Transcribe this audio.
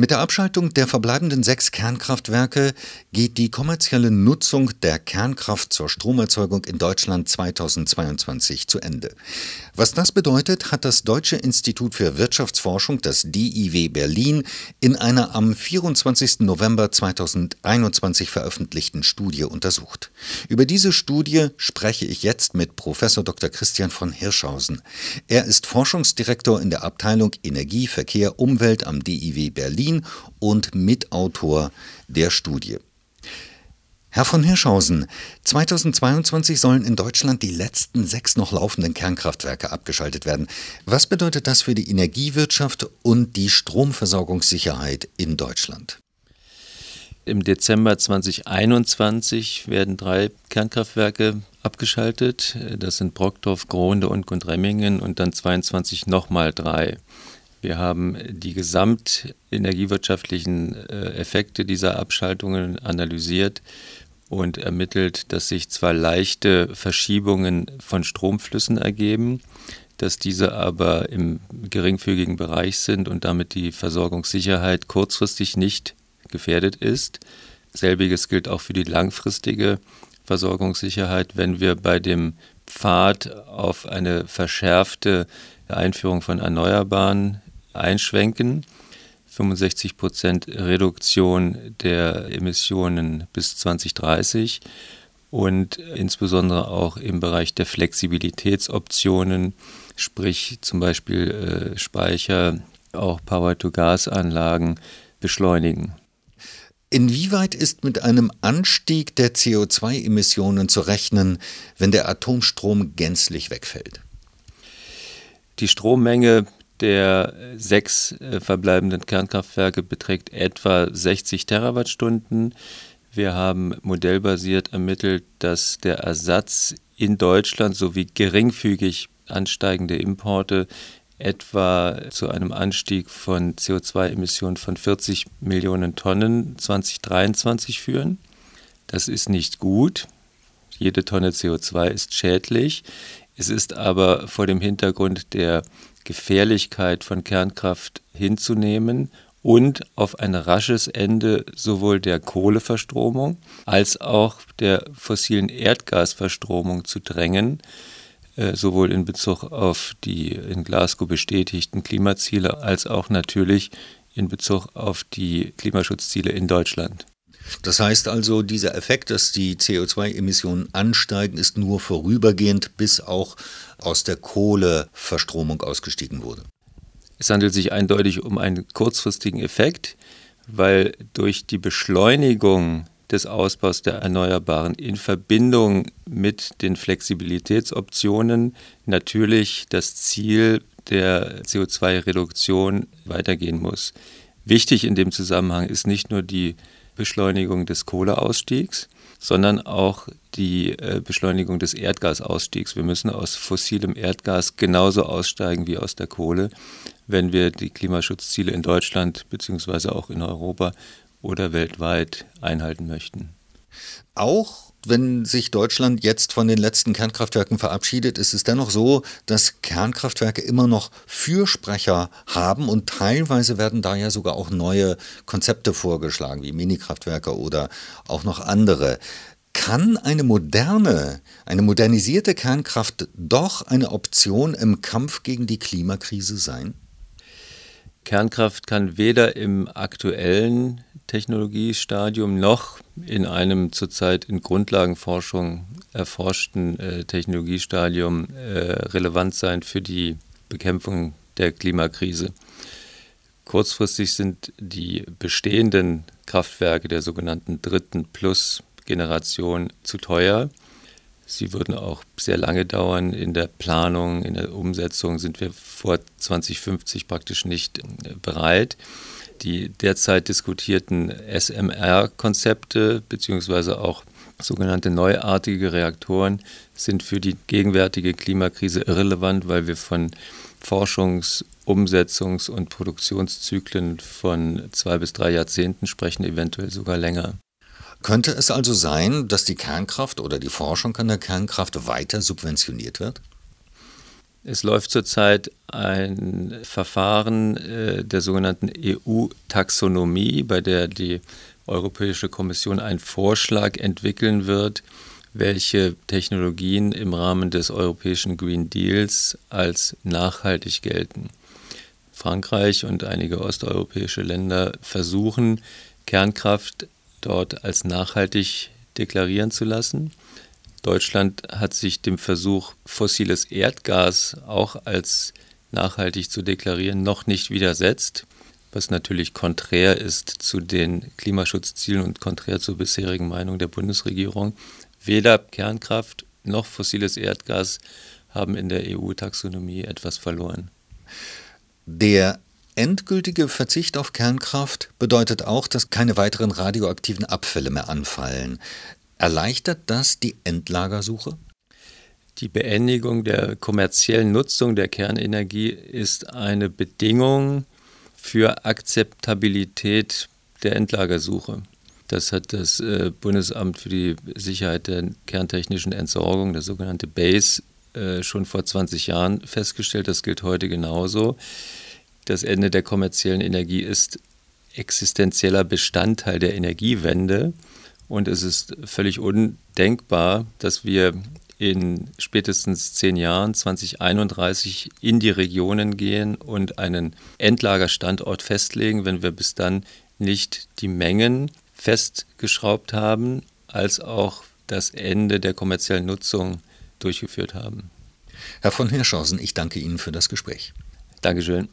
Mit der Abschaltung der verbleibenden sechs Kernkraftwerke geht die kommerzielle Nutzung der Kernkraft zur Stromerzeugung in Deutschland 2022 zu Ende. Was das bedeutet, hat das Deutsche Institut für Wirtschaftsforschung, das DIW Berlin, in einer am 24. November 2021 veröffentlichten Studie untersucht. Über diese Studie spreche ich jetzt mit Professor Dr. Christian von Hirschhausen. Er ist Forschungsdirektor in der Abteilung Energie, Verkehr, Umwelt am DIW Berlin Berlin und Mitautor der Studie. Herr von Hirschhausen, 2022 sollen in Deutschland die letzten sechs noch laufenden Kernkraftwerke abgeschaltet werden. Was bedeutet das für die Energiewirtschaft und die Stromversorgungssicherheit in Deutschland? Im Dezember 2021 werden drei Kernkraftwerke abgeschaltet. Das sind Brockdorf, Gronde und Gundremmingen und dann 22 nochmal drei. Wir haben die gesamtenergiewirtschaftlichen äh, Effekte dieser Abschaltungen analysiert und ermittelt, dass sich zwar leichte Verschiebungen von Stromflüssen ergeben, dass diese aber im geringfügigen Bereich sind und damit die Versorgungssicherheit kurzfristig nicht gefährdet ist. Selbiges gilt auch für die langfristige Versorgungssicherheit, wenn wir bei dem Pfad auf eine verschärfte Einführung von Erneuerbaren einschwenken. 65 Prozent Reduktion der Emissionen bis 2030 und insbesondere auch im Bereich der Flexibilitätsoptionen, sprich zum Beispiel äh, Speicher, auch Power-to-Gas-Anlagen beschleunigen. Inwieweit ist mit einem Anstieg der CO2-Emissionen zu rechnen, wenn der Atomstrom gänzlich wegfällt? Die Strommenge der sechs äh, verbleibenden Kernkraftwerke beträgt etwa 60 Terawattstunden. Wir haben modellbasiert ermittelt, dass der Ersatz in Deutschland sowie geringfügig ansteigende Importe etwa zu einem Anstieg von CO2-Emissionen von 40 Millionen Tonnen 2023 führen. Das ist nicht gut. Jede Tonne CO2 ist schädlich. Es ist aber vor dem Hintergrund der Gefährlichkeit von Kernkraft hinzunehmen und auf ein rasches Ende sowohl der Kohleverstromung als auch der fossilen Erdgasverstromung zu drängen, äh, sowohl in Bezug auf die in Glasgow bestätigten Klimaziele als auch natürlich in Bezug auf die Klimaschutzziele in Deutschland. Das heißt also, dieser Effekt, dass die CO2-Emissionen ansteigen, ist nur vorübergehend, bis auch aus der Kohleverstromung ausgestiegen wurde. Es handelt sich eindeutig um einen kurzfristigen Effekt, weil durch die Beschleunigung des Ausbaus der Erneuerbaren in Verbindung mit den Flexibilitätsoptionen natürlich das Ziel der CO2-Reduktion weitergehen muss. Wichtig in dem Zusammenhang ist nicht nur die Beschleunigung des Kohleausstiegs, sondern auch die äh, Beschleunigung des Erdgasausstiegs. Wir müssen aus fossilem Erdgas genauso aussteigen wie aus der Kohle, wenn wir die Klimaschutzziele in Deutschland bzw. auch in Europa oder weltweit einhalten möchten. Auch wenn sich Deutschland jetzt von den letzten Kernkraftwerken verabschiedet, ist es dennoch so, dass Kernkraftwerke immer noch Fürsprecher haben und teilweise werden da ja sogar auch neue Konzepte vorgeschlagen, wie Minikraftwerke oder auch noch andere. Kann eine moderne, eine modernisierte Kernkraft doch eine Option im Kampf gegen die Klimakrise sein? Kernkraft kann weder im aktuellen Technologiestadium noch in einem zurzeit in Grundlagenforschung erforschten äh, Technologiestadium äh, relevant sein für die Bekämpfung der Klimakrise. Kurzfristig sind die bestehenden Kraftwerke der sogenannten dritten Plus-Generation zu teuer. Sie würden auch sehr lange dauern. In der Planung, in der Umsetzung sind wir vor 2050 praktisch nicht äh, bereit die derzeit diskutierten SMR-Konzepte beziehungsweise auch sogenannte neuartige Reaktoren sind für die gegenwärtige Klimakrise irrelevant, weil wir von Forschungs-, Umsetzungs- und Produktionszyklen von zwei bis drei Jahrzehnten sprechen, eventuell sogar länger. Könnte es also sein, dass die Kernkraft oder die Forschung an der Kernkraft weiter subventioniert wird? Es läuft zurzeit ein Verfahren äh, der sogenannten EU-Taxonomie, bei der die Europäische Kommission einen Vorschlag entwickeln wird, welche Technologien im Rahmen des europäischen Green Deals als nachhaltig gelten. Frankreich und einige osteuropäische Länder versuchen, Kernkraft dort als nachhaltig deklarieren zu lassen. Deutschland hat sich dem Versuch, fossiles Erdgas auch als nachhaltig zu deklarieren, noch nicht widersetzt, was natürlich konträr ist zu den Klimaschutzzielen und konträr zur bisherigen Meinung der Bundesregierung. Weder Kernkraft noch fossiles Erdgas haben in der EU-Taxonomie etwas verloren. Der endgültige Verzicht auf Kernkraft bedeutet auch, dass keine weiteren radioaktiven Abfälle mehr anfallen. Erleichtert das die Endlagersuche? Die Beendigung der kommerziellen Nutzung der Kernenergie ist eine Bedingung für Akzeptabilität der Endlagersuche. Das hat das äh, Bundesamt für die Sicherheit der kerntechnischen Entsorgung, das sogenannte BASE, äh, schon vor 20 Jahren festgestellt. Das gilt heute genauso. Das Ende der kommerziellen Energie ist existenzieller Bestandteil der Energiewende. Und es ist völlig undenkbar, dass wir in spätestens zehn Jahren, 2031, in die Regionen gehen und einen Endlagerstandort festlegen, wenn wir bis dann nicht die Mengen festgeschraubt haben, als auch das Ende der kommerziellen Nutzung durchgeführt haben. Herr von Hirschhausen, ich danke Ihnen für das Gespräch. Dankeschön.